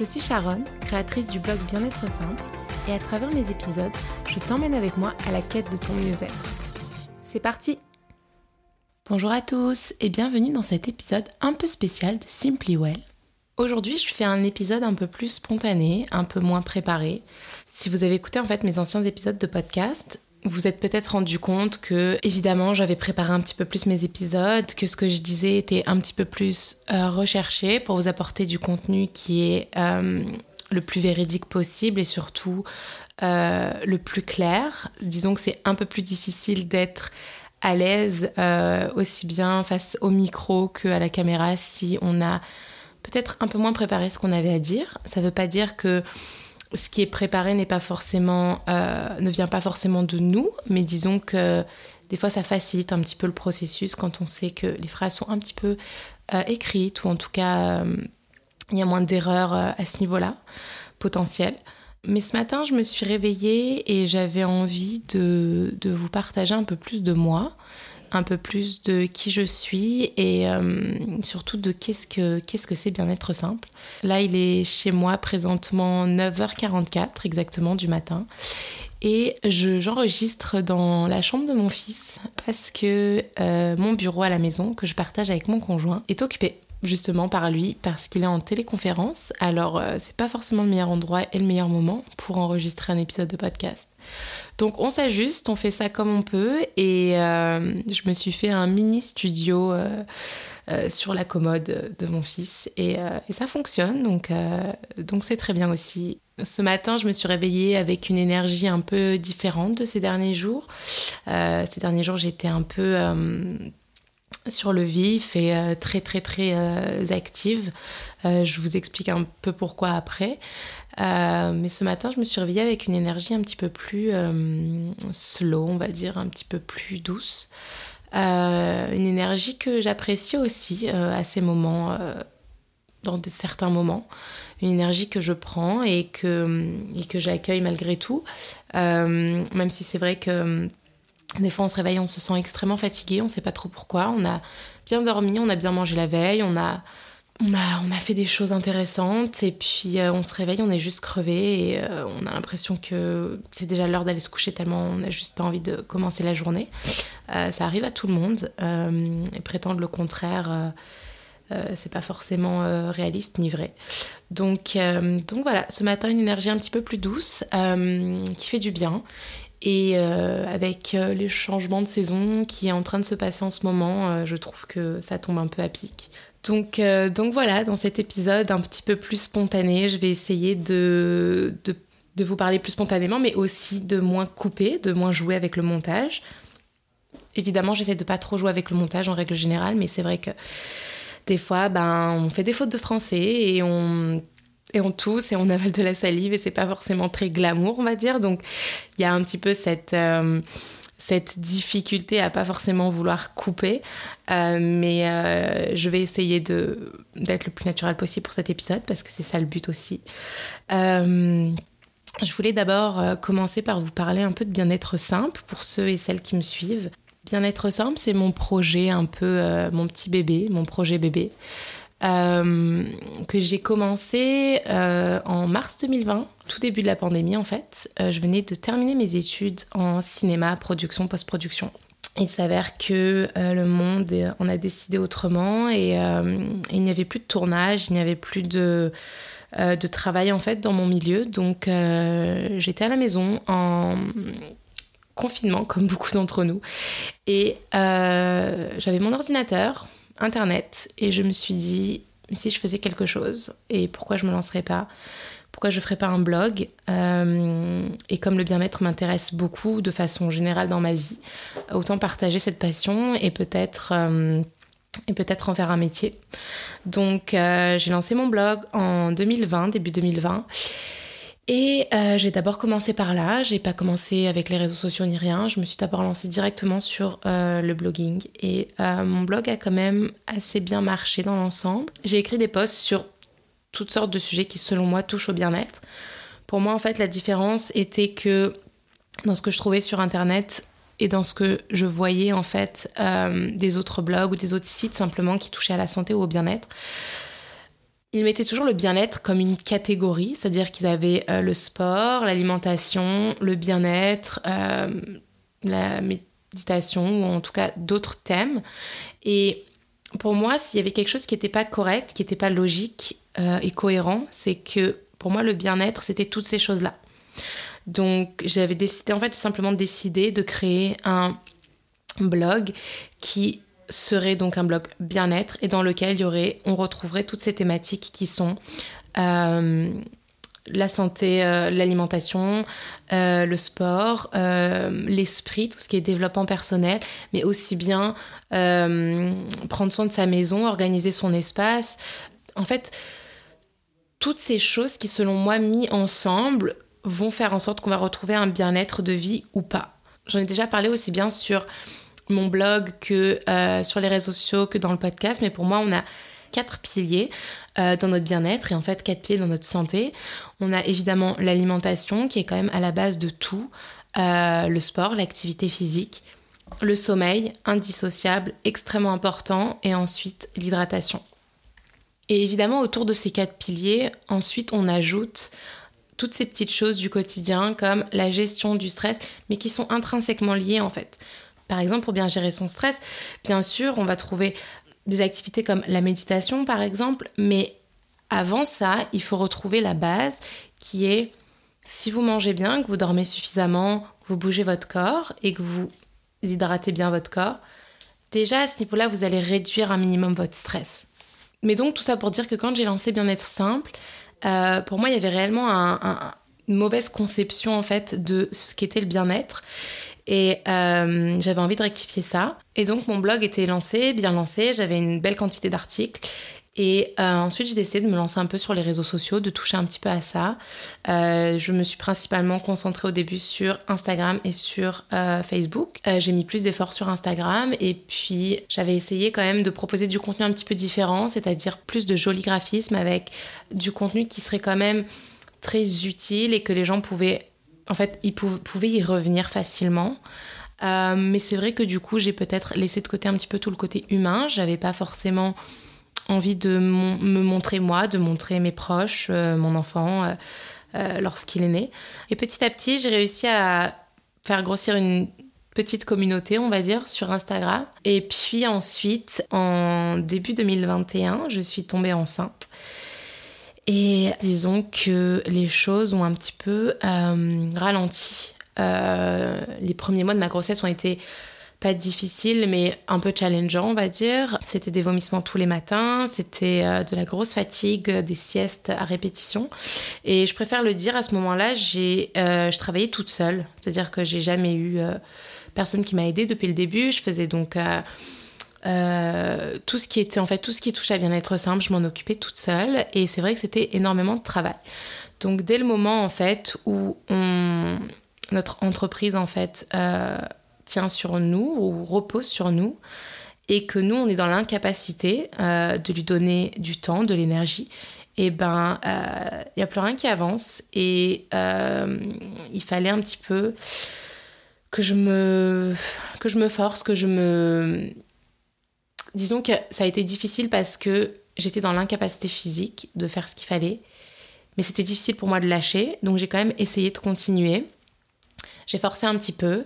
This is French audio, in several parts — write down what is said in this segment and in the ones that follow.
Je suis Sharon, créatrice du blog Bien-être simple, et à travers mes épisodes, je t'emmène avec moi à la quête de ton mieux-être. C'est parti Bonjour à tous et bienvenue dans cet épisode un peu spécial de Simply Well. Aujourd'hui, je fais un épisode un peu plus spontané, un peu moins préparé. Si vous avez écouté en fait mes anciens épisodes de podcast, vous êtes peut-être rendu compte que, évidemment, j'avais préparé un petit peu plus mes épisodes, que ce que je disais était un petit peu plus euh, recherché pour vous apporter du contenu qui est euh, le plus véridique possible et surtout euh, le plus clair. Disons que c'est un peu plus difficile d'être à l'aise aussi bien face au micro qu'à la caméra si on a peut-être un peu moins préparé ce qu'on avait à dire. Ça ne veut pas dire que ce qui est préparé n'est pas forcément, euh, ne vient pas forcément de nous, mais disons que des fois ça facilite un petit peu le processus quand on sait que les phrases sont un petit peu euh, écrites ou en tout cas euh, il y a moins d'erreurs à ce niveau-là potentielles. Mais ce matin, je me suis réveillée et j'avais envie de, de, vous partager un peu plus de moi, un peu plus de qui je suis et euh, surtout de qu'est-ce que c'est bien-être simple. Là, il est chez moi présentement 9h44 exactement du matin et j'enregistre dans la chambre de mon fils parce que euh, mon bureau à la maison que je partage avec mon conjoint est occupé justement par lui parce qu'il est en téléconférence. Alors euh, c'est pas forcément le meilleur endroit et le meilleur moment pour enregistrer un épisode de podcast. Donc on s'ajuste, on fait ça comme on peut et euh, je me suis fait un mini studio euh, euh, sur la commode de mon fils et, ça fonctionne donc donc c'est très bien aussi. Ce matin, je me suis réveillée avec une énergie un peu différente de ces derniers jours. ces derniers jours, j'étais un peu sur le vif et très très très active. je vous explique un peu pourquoi après. Euh, mais ce matin, je me suis réveillée avec une énergie un petit peu plus euh, slow, on va dire, un petit peu plus douce. Euh, une énergie que j'apprécie aussi à ces moments, dans certains moments. Une énergie que je prends et que, et que j'accueille malgré tout. même si c'est vrai que des fois on se réveille, on se sent extrêmement fatigué, on ne sait pas trop pourquoi. On a bien dormi, on a bien mangé la veille, on a on a, fait des choses intéressantes et puis euh, on se réveille, on est juste crevé et euh, on a l'impression que c'est déjà l'heure d'aller se coucher tellement on n'a juste pas envie de commencer la journée. Euh, ça arrive à tout le monde et prétendre le contraire, c'est pas forcément réaliste ni vrai. Donc, donc voilà, ce matin une énergie un petit peu plus douce qui fait du bien et avec les changements de saison qui est en train de se passer en ce moment, je trouve que ça tombe un peu à pic. Donc, euh, donc voilà, dans cet épisode un petit peu plus spontané, je vais essayer de, de, vous parler plus spontanément, mais aussi de moins couper, de moins jouer avec le montage. Évidemment, j'essaie de pas trop jouer avec le montage en règle générale, mais c'est vrai que des fois, ben, on fait des fautes de français et on et on tousse et on avale de la salive et c'est pas forcément très glamour, on va dire. Donc, il y a un petit peu cette euh, cette difficulté à pas forcément vouloir couper. Euh, mais euh, je vais essayer de, d'être le plus naturel possible pour cet épisode parce que c'est ça le but aussi. Euh, je voulais d'abord commencer par vous parler un peu de bien-être simple pour ceux et celles qui me suivent. Bien-être simple, c'est mon projet un peu, mon petit bébé, mon projet bébé. Euh, que j'ai commencé euh, en mars 2020, tout début de la pandémie en fait. Euh, je venais de terminer mes études en cinéma, production, post-production. Il s'avère que le monde en a décidé autrement et il n'y avait plus de tournage, il n'y avait plus de, de travail en fait dans mon milieu. Donc j'étais à la maison en confinement comme beaucoup d'entre nous et j'avais mon ordinateur Internet et je me suis dit, si je faisais quelque chose et pourquoi je me lancerais pas? Pourquoi je ferais pas un blog? Euh, Et comme le bien-être m'intéresse beaucoup de façon générale dans ma vie, autant partager cette passion et peut-être euh, et peut-être en faire un métier. Donc euh, j'ai lancé mon blog en 2020, début 2020. Et euh, j'ai d'abord commencé par là, j'ai pas commencé avec les réseaux sociaux ni rien, je me suis d'abord lancée directement sur euh, le blogging et euh, mon blog a quand même assez bien marché dans l'ensemble. J'ai écrit des posts sur toutes sortes de sujets qui selon moi touchent au bien-être. Pour moi en fait la différence était que dans ce que je trouvais sur internet et dans ce que je voyais en fait des autres blogs ou des autres sites simplement qui touchaient à la santé ou au bien-être, ils mettaient toujours le bien-être comme une catégorie, c'est-à-dire qu'ils avaient euh, le sport, l'alimentation, le bien-être, euh, la méditation, ou en tout cas d'autres thèmes. Et pour moi, s'il y avait quelque chose qui n'était pas correct, qui n'était pas logique euh, et cohérent, c'est que pour moi, le bien-être, c'était toutes ces choses-là. Donc, j'avais décidé, en fait, simplement décidé de créer un blog qui serait donc un blog bien-être et dans lequel y aurait, on retrouverait toutes ces thématiques qui sont euh, la santé, euh, l'alimentation, euh, le sport, l'esprit, tout ce qui est développement personnel, mais aussi bien prendre soin de sa maison, organiser son espace. En fait, toutes ces choses qui, selon moi, mis ensemble, vont faire en sorte qu'on va retrouver un bien-être de vie ou pas. J'en ai déjà parlé aussi bien sur mon blog que euh, sur les réseaux sociaux que dans le podcast. Mais pour moi, on a quatre piliers euh, dans notre bien-être et en fait quatre piliers dans notre santé. On a évidemment l'alimentation qui est quand même à la base de tout, euh, le sport, l'activité physique, le sommeil, indissociable, extrêmement important, et ensuite l'hydratation. Et évidemment, autour de ces quatre piliers, ensuite on ajoute toutes ces petites choses du quotidien comme la gestion du stress, mais qui sont intrinsèquement liées en fait. Par exemple, pour bien gérer son stress, bien sûr, on va trouver des activités comme la méditation, par exemple, mais avant ça, il faut retrouver la base qui est si vous mangez bien, que vous dormez suffisamment, que vous bougez votre corps et que vous hydratez bien votre corps, déjà à ce niveau-là, vous allez réduire un minimum votre stress. Mais donc tout ça pour dire que quand j'ai lancé Bien-être simple, euh, pour moi, il y avait réellement une mauvaise conception en fait de ce qu'était le bien-être. Et euh, j'avais envie de rectifier ça. Et donc mon blog était lancé, bien lancé, j'avais une belle quantité d'articles. Et euh, ensuite, j'ai décidé de me lancer un peu sur les réseaux sociaux, de toucher un petit peu à ça. Euh, je me suis principalement concentrée au début sur Instagram et sur Facebook. j'ai mis plus d'efforts sur Instagram et puis j'avais essayé quand même de proposer du contenu un petit peu différent, c'est-à-dire plus de joli graphisme avec du contenu qui serait quand même très utile et que les gens pouvaient en fait, ils pouvaient y revenir facilement. Euh, mais c'est vrai que du coup, j'ai peut-être laissé de côté un petit peu tout le côté humain. J'avais pas forcément envie de me montrer moi, de montrer mes proches, euh, mon enfant, euh, lorsqu'il est né. Et petit à petit, j'ai réussi à faire grossir une petite communauté, on va dire, sur Instagram. Et puis ensuite, en début 2021, je suis tombée enceinte. Et disons que les choses ont un petit peu euh, ralenti. Euh, les premiers mois de ma grossesse ont été pas difficiles, mais un peu challengeants, on va dire. C'était des vomissements tous les matins, c'était euh, de la grosse fatigue, des siestes à répétition. Et je préfère le dire, à ce moment-là, j'ai, je travaillais toute seule. C'est-à-dire que j'ai jamais eu personne qui m'a aidée depuis le début. Je faisais donc euh, tout ce qui était en fait tout ce qui touchait à bien-être simple, je m'en occupais toute seule et c'est vrai que c'était énormément de travail. Donc dès le moment en fait où notre entreprise en fait euh, tient sur nous ou repose sur nous et que nous on est dans l'incapacité euh, de lui donner du temps, de l'énergie, et eh ben il y a plus rien qui avance et il fallait un petit peu que je me que je me force, que je me disons que ça a été difficile parce que j'étais dans l'incapacité physique de faire ce qu'il fallait. Mais c'était difficile pour moi de lâcher, donc j'ai quand même essayé de continuer. J'ai forcé un petit peu,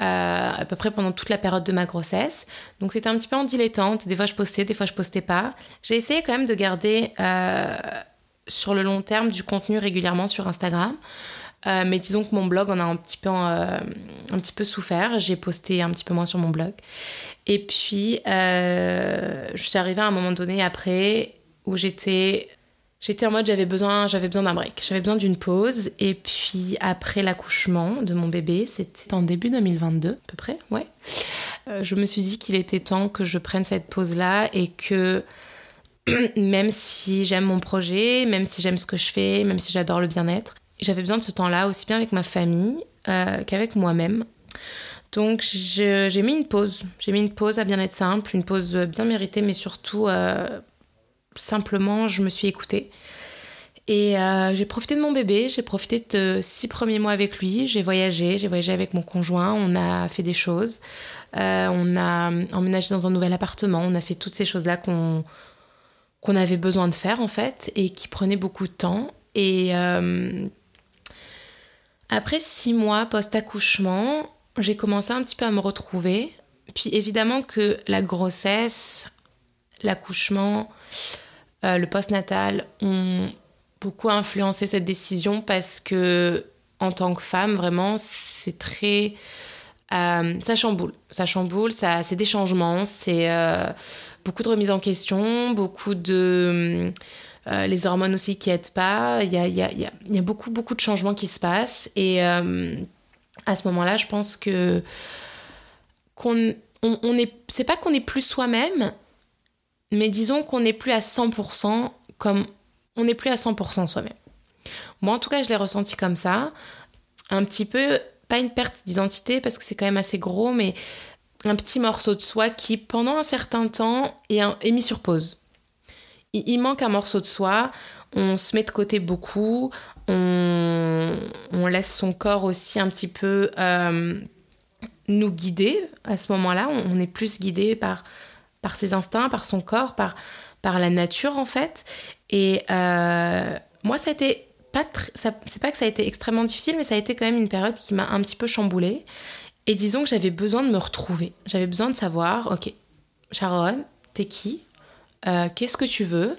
euh, à peu près pendant toute la période de ma grossesse. Donc c'était un petit peu en dilettante. Des fois je postais, des fois je postais pas. J'ai essayé quand même de garder euh, sur le long terme du contenu régulièrement sur Instagram. Euh, mais disons que mon blog en a un petit peu, un petit peu souffert. J'ai posté un petit peu moins sur mon blog. Et puis, euh, je suis arrivée à un moment donné après où j'étais j'étais en mode j'avais besoin j'avais besoin d'un break j'avais besoin d'une pause et puis après l'accouchement de mon bébé c'était en début 2022 à peu près ouais euh, je me suis dit qu'il était temps que je prenne cette pause là et que même si j'aime mon projet même si j'aime ce que je fais même si j'adore le bien-être j'avais besoin de ce temps là aussi bien avec ma famille euh, qu'avec moi-même. Donc j'ai mis une pause. J'ai mis une pause à bien être simple, une pause bien méritée, mais surtout euh, simplement je me suis écoutée. Et euh, j'ai profité de mon bébé, j'ai profité de six premiers mois avec lui, j'ai voyagé, j'ai voyagé avec mon conjoint, on a fait des choses, on a emménagé dans un nouvel appartement, on a fait toutes ces choses-là qu'on qu'on avait besoin de faire en fait et qui prenait beaucoup de temps. Et après six mois post-accouchement, j'ai commencé un petit peu à me retrouver. Puis évidemment que la grossesse, l'accouchement, euh, le postnatal ont beaucoup influencé cette décision parce que en tant que femme, vraiment, c'est très... Euh, ça chamboule, ça chamboule, c'est des changements, c'est euh, beaucoup de remises en question, beaucoup de... les hormones aussi qui aident pas, il y a, y, a, y a, beaucoup, beaucoup de changements qui se passent. Et à ce moment-là, je pense que qu'on on, est, c'est pas qu'on est plus soi-même, mais disons qu'on n'est plus à 100% comme on n'est plus à 100% soi-même. Moi, en tout cas, je l'ai ressenti comme ça. Un petit peu, pas une perte d'identité parce que c'est quand même assez gros, mais un petit morceau de soi qui, pendant un certain temps, est, mis sur pause. Il, manque un morceau de soi, on se met de côté beaucoup, on, laisse son corps aussi un petit peu euh, nous guider à ce moment-là. On, est plus guidé par, par ses instincts, par son corps, par, par la nature en fait. Et euh, moi, ça a été pas c'est pas que ça a été extrêmement difficile, mais ça a été quand même une période qui m'a un petit peu chamboulée. Et disons que j'avais besoin de me retrouver. J'avais besoin de savoir, ok, Sharon, t'es qui? Euh, Qu'est-ce que tu veux?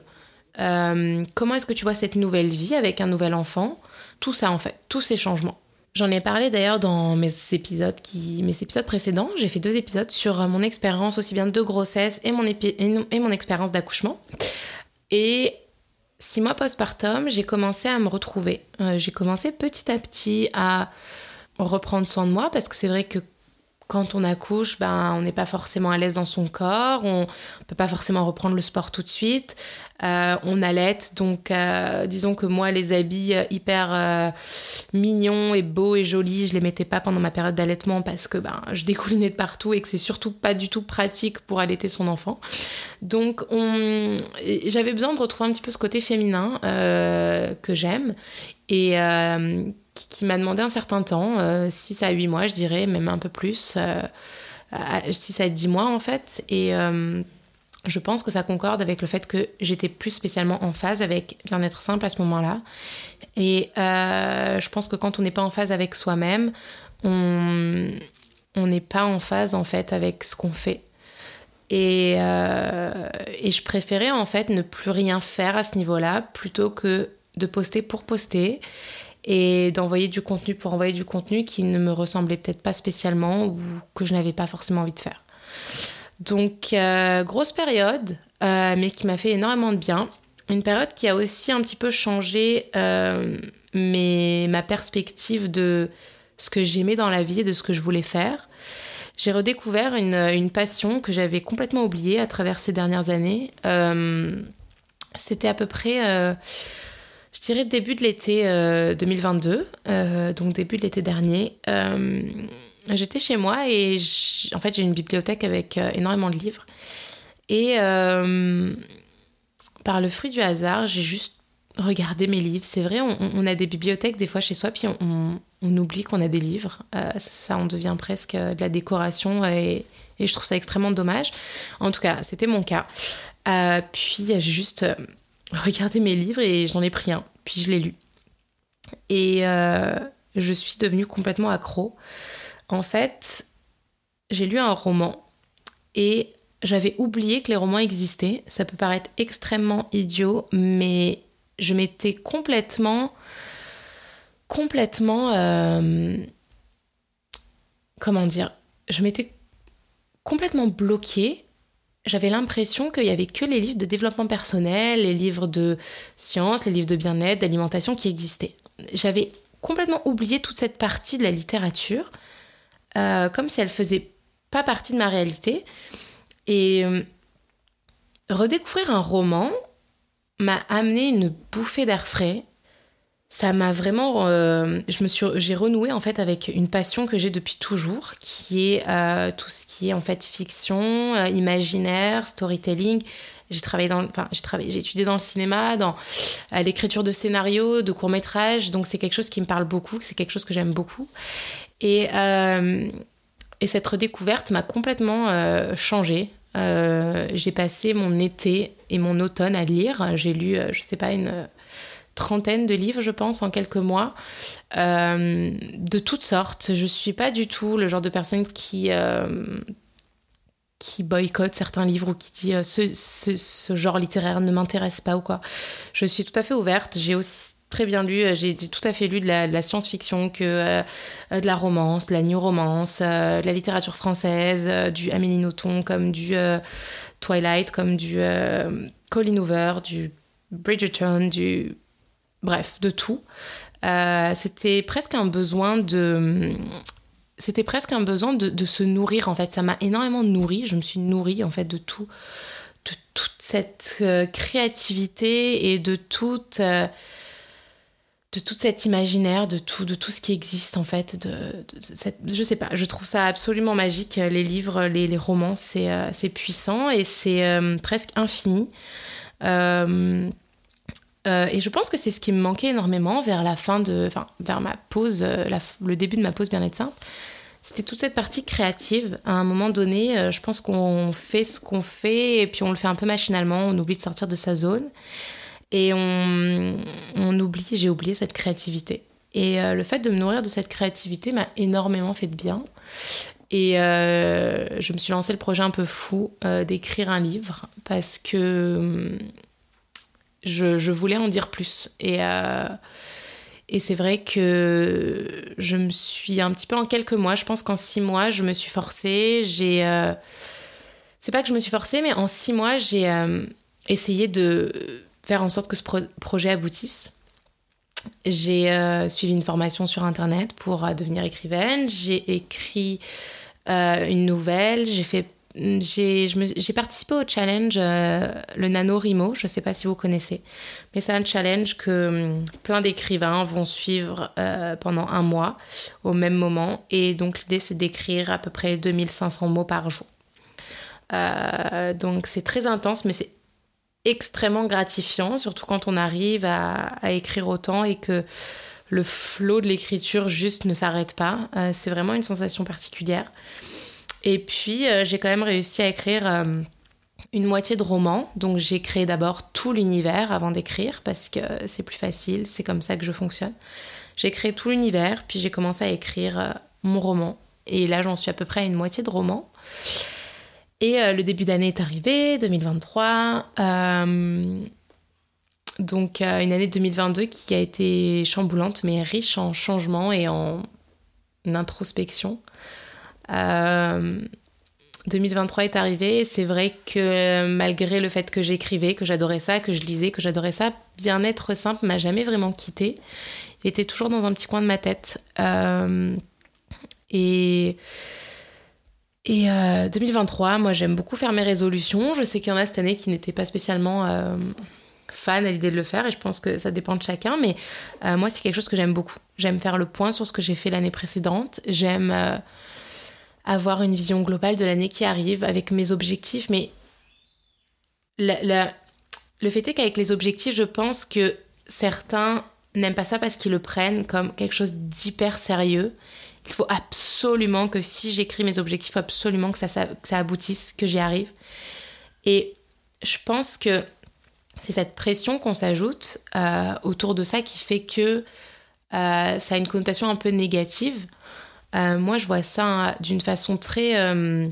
Euh, Comment est-ce que tu vois cette nouvelle vie avec un nouvel enfant? Tout ça en fait, tous ces changements. J'en ai parlé d'ailleurs dans mes épisodes, mes épisodes précédents. J'ai fait deux épisodes sur euh, mon expérience aussi bien de grossesse et mon, expérience d'accouchement. Et six mois postpartum, j'ai commencé à me retrouver. J'ai commencé petit à petit à reprendre soin de moi parce que c'est vrai que quand on accouche, ben, on n'est pas forcément à l'aise dans son corps, on peut pas forcément reprendre le sport tout de suite, euh, on allait, donc euh, disons que moi, les habits euh, hyper mignons et beaux et jolis, je les mettais pas pendant ma période d'allaitement parce que ben, je découlinais de partout et que c'est surtout pas du tout pratique pour allaiter son enfant. Donc j'avais besoin de retrouver un petit peu ce côté féminin que j'aime et qui, m'a demandé un certain temps, 6 à 8 mois, je dirais, même un peu plus, 6 à 10 mois en fait. Et je pense que ça concorde avec le fait que j'étais plus spécialement en phase avec bien-être simple à ce moment-là. Et euh, je pense que quand on n'est pas en phase avec soi-même, on n'est pas en phase en fait avec ce qu'on fait. Et, euh, et, je préférais en fait ne plus rien faire à ce niveau-là plutôt que de poster pour poster et d'envoyer du contenu pour envoyer du contenu qui ne me ressemblait peut-être pas spécialement ou que je n'avais pas forcément envie de faire. Donc, euh, grosse période, euh, mais qui m'a fait énormément de bien. Une période qui a aussi un petit peu changé euh, ma perspective de ce que j'aimais dans la vie et de ce que je voulais faire. J'ai redécouvert une, passion que j'avais complètement oubliée à travers ces dernières années. C'était à peu près je dirais début de l'été 2022, donc début de l'été dernier. J'étais chez moi et en fait j'ai une bibliothèque avec euh, énormément de livres. Et euh, par le fruit du hasard, j'ai juste regardé mes livres. C'est vrai, on, a des bibliothèques des fois chez soi, puis on, oublie qu'on a des livres. Euh, ça, on devient presque de la décoration et, et, je trouve ça extrêmement dommage. En tout cas, c'était mon cas. puis j'ai juste regardé mes livres et j'en ai pris un. Puis je l'ai lu. Et je suis devenue complètement accro. En fait, j'ai lu un roman et j'avais oublié que les romans existaient. Ça peut paraître extrêmement idiot, mais je m'étais complètement, complètement, euh, comment dire, je m'étais complètement bloquée. J'avais l'impression qu'il y avait que les livres de développement personnel, les livres de sciences, les livres de bien-être, d'alimentation qui existaient. J'avais complètement oublié toute cette partie de la littérature euh, comme si elle faisait pas partie de ma réalité. Et euh, redécouvrir un roman m'a amené une bouffée d'air frais. Ça m'a vraiment, euh, je me suis, j'ai renoué en fait avec une passion que j'ai depuis toujours, qui est tout ce qui est en fait fiction, imaginaire, storytelling. J'ai travaillé dans, enfin, j'ai travaillé, j'ai étudié dans le cinéma, dans l'écriture de scénarios, de courts métrages, donc c'est quelque chose qui me parle beaucoup, c'est quelque chose que j'aime beaucoup. Et, euh, et cette redécouverte m'a complètement euh, changée. j'ai passé mon été et mon automne à lire. J'ai lu, je sais pas, une trentaine de livres, je pense, en quelques mois, euh, de toutes sortes. Je suis pas du tout le genre de personne qui euh, qui boycotte certains livres ou qui dit euh, ce, genre littéraire ne m'intéresse pas ou quoi. Je suis tout à fait ouverte. J'ai aussi très bien lu, j'ai tout à fait lu de la, science-fiction que de la romance, de la new romance, de la littérature française, du Amélie Nothomb comme du Twilight, comme du Colin Hoover, du Bridgerton, du bref, de tout. Euh, c'était presque un besoin de c'était presque un besoin de, se nourrir en fait. Ça m'a énormément nourri. Je me suis nourrie en fait de tout de toute cette euh, créativité et de toute euh, de cet imaginaire de tout de tout ce qui existe en fait je sais pas. Je trouve ça absolument magique. Les livres les, romans c'est puissant et c'est presque infini euh, et je pense que c'est ce qui me manquait énormément vers la fin de, enfin, vers ma pause, euh, le début de ma pause bien-être simple. C'était toute cette partie créative. À un moment donné, euh, je pense qu'on fait ce qu'on fait et puis on le fait un peu machinalement. On oublie de sortir de sa zone et on, oublie. J'ai oublié cette créativité. Et le fait de me nourrir de cette créativité m'a énormément fait de bien. Et je me suis lancé le projet un peu fou d'écrire un livre parce que je, voulais en dire plus. Et, euh, et c'est vrai que je me suis un petit peu en quelques mois, je pense qu'en six mois, je me suis forcée. J'ai. Euh, c'est pas que je me suis forcée, mais en six mois, j'ai euh, essayé de faire en sorte que ce projet aboutisse. J'ai suivi une formation sur Internet pour devenir écrivaine. J'ai écrit une nouvelle. J'ai fait j'ai participé au challenge euh, le Nano Rimo, je ne sais pas si vous connaissez, mais c'est un challenge que hum, plein d'écrivains vont suivre euh, pendant un mois au même moment. Et donc l'idée c'est d'écrire à peu près 2500 mots par jour. Euh, donc c'est très intense, mais c'est extrêmement gratifiant, surtout quand on arrive à écrire autant et que le flot de l'écriture juste ne s'arrête pas. c'est vraiment une sensation particulière. Et puis, euh, j'ai quand même réussi à écrire euh, une moitié de roman. Donc, j'ai créé d'abord tout l'univers avant d'écrire parce que c'est plus facile, c'est comme ça que je fonctionne. J'ai créé tout l'univers, puis j'ai commencé à écrire euh, mon roman. Et là, j'en suis à peu près à une moitié de roman. Et le début d'année est arrivé, 2023. donc, une année 2022 qui a été chamboulante, mais riche en changements et en introspection. 2023 euh, est arrivé c'est vrai que malgré le fait que j'écrivais, que j'adorais ça, que je lisais, que j'adorais ça, bien-être simple m'a jamais vraiment quitté. Il était toujours dans un petit coin de ma tête. Euh, et et 2023, euh, moi j'aime beaucoup faire mes résolutions. Je sais qu'il y en a cette année qui n'étaient pas spécialement fan à l'idée de le faire et je pense que ça dépend de chacun. Mais moi c'est quelque chose que j'aime beaucoup. J'aime faire le point sur ce que j'ai fait l'année précédente. J'aime avoir une vision globale de l'année qui arrive avec mes objectifs. Mais le fait est qu'avec les objectifs, je pense que certains n'aiment pas ça parce qu'ils le prennent comme quelque chose d'hyper sérieux. Il faut absolument que si j'écris mes objectifs, absolument que ça, ça, aboutisse, que j'y arrive. Et je pense que c'est cette pression qu'on s'ajoute euh, autour de ça qui fait que euh, ça a une connotation un peu négative. Euh, moi, je vois ça d'une façon très. Euh,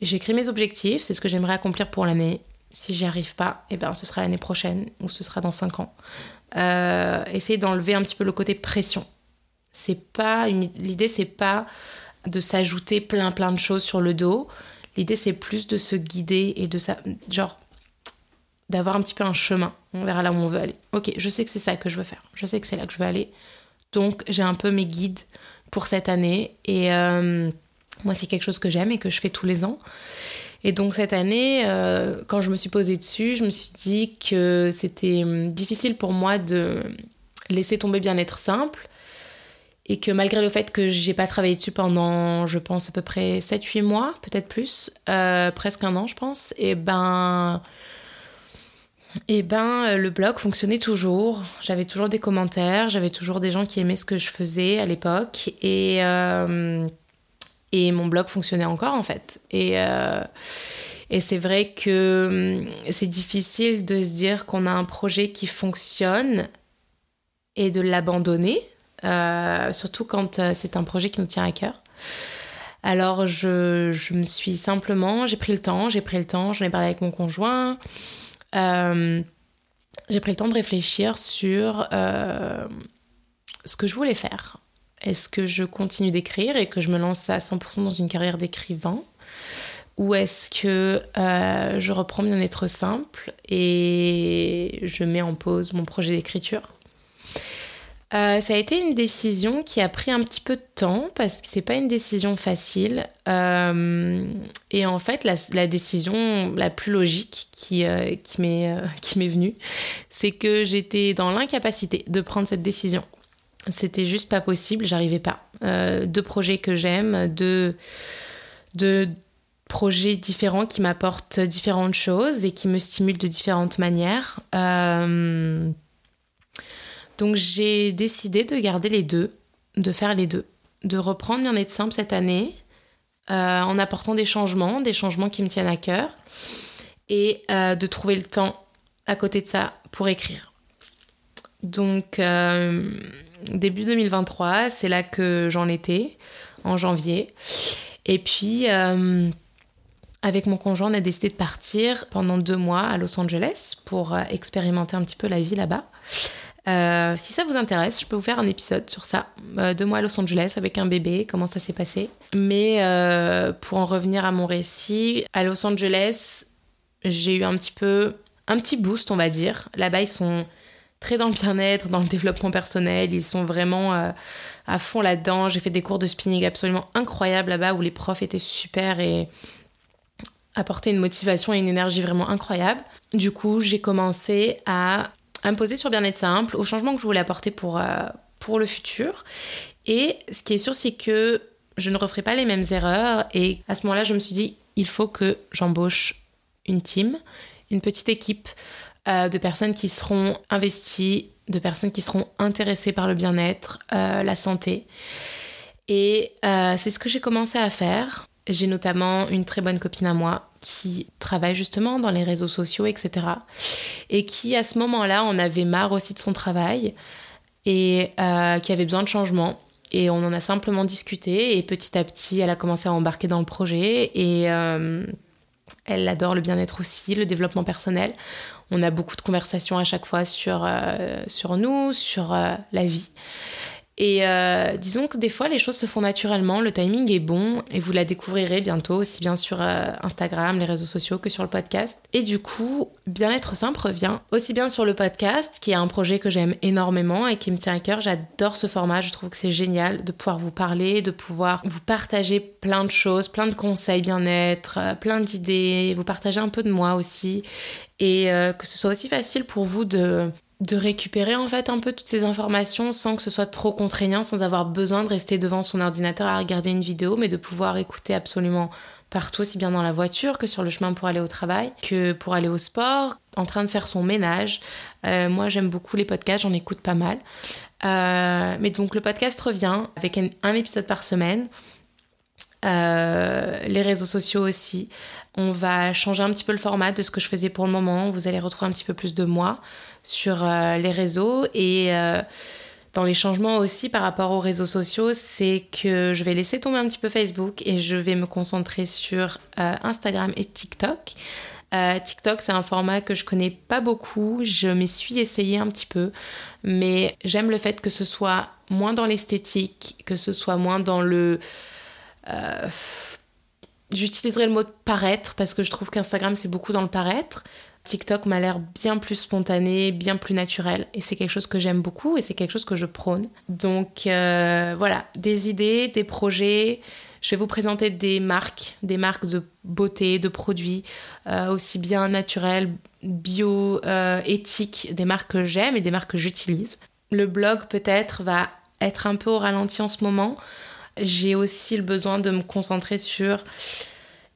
j'écris mes objectifs, c'est ce que j'aimerais accomplir pour l'année. Si j'y arrive pas, eh ben, ce sera l'année prochaine ou ce sera dans 5 ans. Euh, essayer d'enlever un petit peu le côté pression. C'est pas une... L'idée, c'est pas de s'ajouter plein plein de choses sur le dos. L'idée, c'est plus de se guider et de ça, genre d'avoir un petit peu un chemin. On verra là où on veut aller. Ok, je sais que c'est ça que je veux faire. Je sais que c'est là que je veux aller. Donc, j'ai un peu mes guides pour cette année. Et euh, moi, c'est quelque chose que j'aime et que je fais tous les ans. Et donc cette année, euh, quand je me suis posée dessus, je me suis dit que c'était hum, difficile pour moi de laisser tomber bien-être simple. Et que malgré le fait que j'ai pas travaillé dessus pendant, je pense, à peu près 7-8 mois, peut-être plus, euh, presque un an, je pense, et ben et eh ben, euh, le blog fonctionnait toujours. J'avais toujours des commentaires, j'avais toujours des gens qui aimaient ce que je faisais à l'époque. Et, euh, et mon blog fonctionnait encore, en fait. Et, euh, Et c'est vrai que hum, c'est difficile de se dire qu'on a un projet qui fonctionne et de l'abandonner, surtout quand c'est un projet qui nous tient à cœur. Alors je, je me suis simplement, j'ai pris le temps, j'ai pris le temps, j'en ai parlé avec mon conjoint. Euh, j'ai pris le temps de réfléchir sur ce que je voulais faire. Est-ce que je continue d'écrire et que je me lance à 100% dans une carrière d'écrivain? Ou est-ce que euh, je reprends bien-être simple et je mets en pause mon projet d'écriture? Euh, ça a été une décision qui a pris un petit peu de temps parce que c'est pas une décision facile. Euh, et en fait, la, décision la plus logique qui, qui m'est venue, c'est que j'étais dans l'incapacité de prendre cette décision. C'était juste pas possible, j'arrivais pas. deux projets que j'aime, deux, projets différents qui m'apportent différentes choses et qui me stimulent de différentes manières. Euh, donc j'ai décidé de garder les deux, de faire les deux, de reprendre Bien-être simple cette année euh, en apportant des changements, des changements qui me tiennent à cœur et euh, de trouver le temps à côté de ça pour écrire. Donc début 2023, c'est là que j'en étais, en janvier. Et puis avec mon conjoint, on a décidé de partir pendant deux mois à Los Angeles pour euh, expérimenter un petit peu la vie là-bas. Euh, si ça vous intéresse, je peux vous faire un épisode sur ça. Euh, deux mois à Los Angeles avec un bébé, comment ça s'est passé. Mais pour en revenir à mon récit, à Los Angeles, j'ai eu un petit peu, un petit boost, on va dire. Là-bas, ils sont très dans le bien-être, dans le développement personnel. Ils sont vraiment à fond là-dedans. J'ai fait des cours de spinning absolument incroyables là-bas où les profs étaient super et apporter une motivation et une énergie vraiment incroyable. Du coup, j'ai commencé à, me poser sur bien-être simple, au changement que je voulais apporter pour, euh, pour le futur. Et ce qui est sûr, c'est que je ne referai pas les mêmes erreurs. Et à ce moment-là, je me suis dit, il faut que j'embauche une team, une petite équipe euh, de personnes qui seront investies, de personnes qui seront intéressées par le bien-être, euh, la santé. Et c'est ce que j'ai commencé à faire. J'ai notamment une très bonne copine à moi qui travaille justement dans les réseaux sociaux, etc. Et qui, à ce moment-là, en avait marre aussi de son travail et euh, qui avait besoin de changement. Et on en a simplement discuté et petit à petit, elle a commencé à embarquer dans le projet et euh, elle adore le bien-être aussi, le développement personnel. On a beaucoup de conversations à chaque fois sur, euh, sur nous, sur la vie. Et euh, disons que des fois, les choses se font naturellement, le timing est bon et vous la découvrirez bientôt, aussi bien sur euh, Instagram, les réseaux sociaux que sur le podcast. Et du coup, Bien-être simple revient aussi bien sur le podcast, qui est un projet que j'aime énormément et qui me tient à cœur. J'adore ce format, je trouve que c'est génial de pouvoir vous parler, de pouvoir vous partager plein de choses, plein de conseils bien-être, euh, plein d'idées, vous partager un peu de moi aussi et que ce soit aussi facile pour vous de de récupérer en fait un peu toutes ces informations sans que ce soit trop contraignant, sans avoir besoin de rester devant son ordinateur à regarder une vidéo, mais de pouvoir écouter absolument partout, aussi bien dans la voiture que sur le chemin pour aller au travail, que pour aller au sport, en train de faire son ménage. Euh, moi j'aime beaucoup les podcasts, j'en écoute pas mal. Euh, mais donc le podcast revient avec un, épisode par semaine. Euh, les réseaux sociaux aussi. On va changer un petit peu le format de ce que je faisais pour le moment. Vous allez retrouver un petit peu plus de moi sur euh, les réseaux et euh, dans les changements aussi par rapport aux réseaux sociaux, c'est que je vais laisser tomber un petit peu Facebook et je vais me concentrer sur euh, Instagram et TikTok. TikTok, c'est un format que je connais pas beaucoup, je m'y suis essayé un petit peu, mais j'aime le fait que ce soit moins dans l'esthétique, que ce soit moins dans le. J'utiliserai le mot paraître parce que je trouve qu'Instagram c'est beaucoup dans le paraître. TikTok m'a l'air bien plus spontané, bien plus naturel. Et c'est quelque chose que j'aime beaucoup et c'est quelque chose que je prône. Donc euh, voilà, des idées, des projets. Je vais vous présenter des marques, des marques de beauté, de produits, euh, aussi bien naturels, bio, euh, éthiques, des marques que j'aime et des marques que j'utilise. Le blog peut-être va être un peu au ralenti en ce moment. J'ai aussi le besoin de me concentrer sur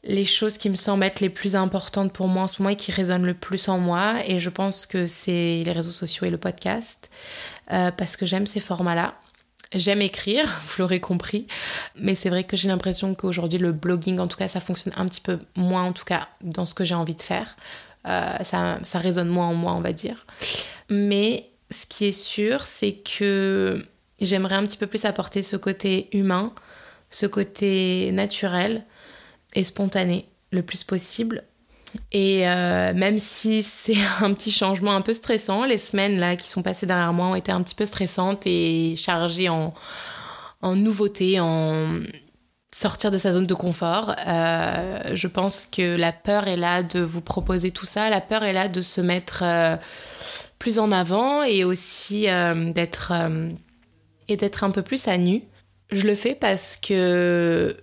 les choses qui me semblent être les plus importantes pour moi en ce moment et qui résonnent le plus en moi. Et je pense que c'est les réseaux sociaux et le podcast, euh, parce que j'aime ces formats-là. J'aime écrire, vous l'aurez compris, mais c'est vrai que j'ai l'impression qu'aujourd'hui le blogging, en tout cas, ça fonctionne un petit peu moins, en tout cas, dans ce que j'ai envie de faire. Euh, ça, ça résonne moins en moi, on va dire. Mais ce qui est sûr, c'est que j'aimerais un petit peu plus apporter ce côté humain, ce côté naturel et spontané le plus possible. Et euh, même si c'est un petit changement un peu stressant, les semaines là qui sont passées derrière moi ont été un petit peu stressantes et chargées en, nouveautés, en sortir de sa zone de confort. Euh, je pense que la peur est là de vous proposer tout ça, la peur est là de se mettre euh, plus en avant et aussi d'être et d'être un peu plus à nu. Je le fais parce que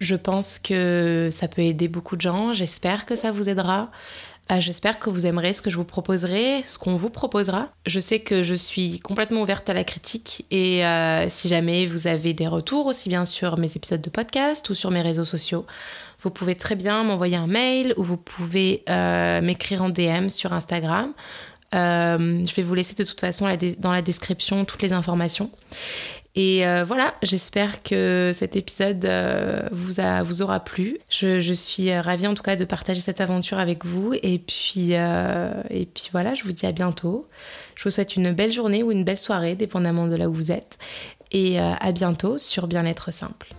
je pense que ça peut aider beaucoup de gens. J'espère que ça vous aidera. Euh, j'espère que vous aimerez ce que je vous proposerai, ce qu'on vous proposera. Je sais que je suis complètement ouverte à la critique et euh, si jamais vous avez des retours, aussi bien sur mes épisodes de podcast ou sur mes réseaux sociaux, vous pouvez très bien m'envoyer un mail ou vous pouvez euh, m'écrire en DM sur Instagram. je vais vous laisser de toute façon dans la description toutes les informations. Et euh, voilà, j'espère que cet épisode euh, vous, aura plu. Je, je, suis euh, ravie en tout cas de partager cette aventure avec vous. Et puis, et puis voilà, je vous dis à bientôt. Je vous souhaite une belle journée ou une belle soirée, dépendamment de là où vous êtes. Et à bientôt sur Bien-être simple.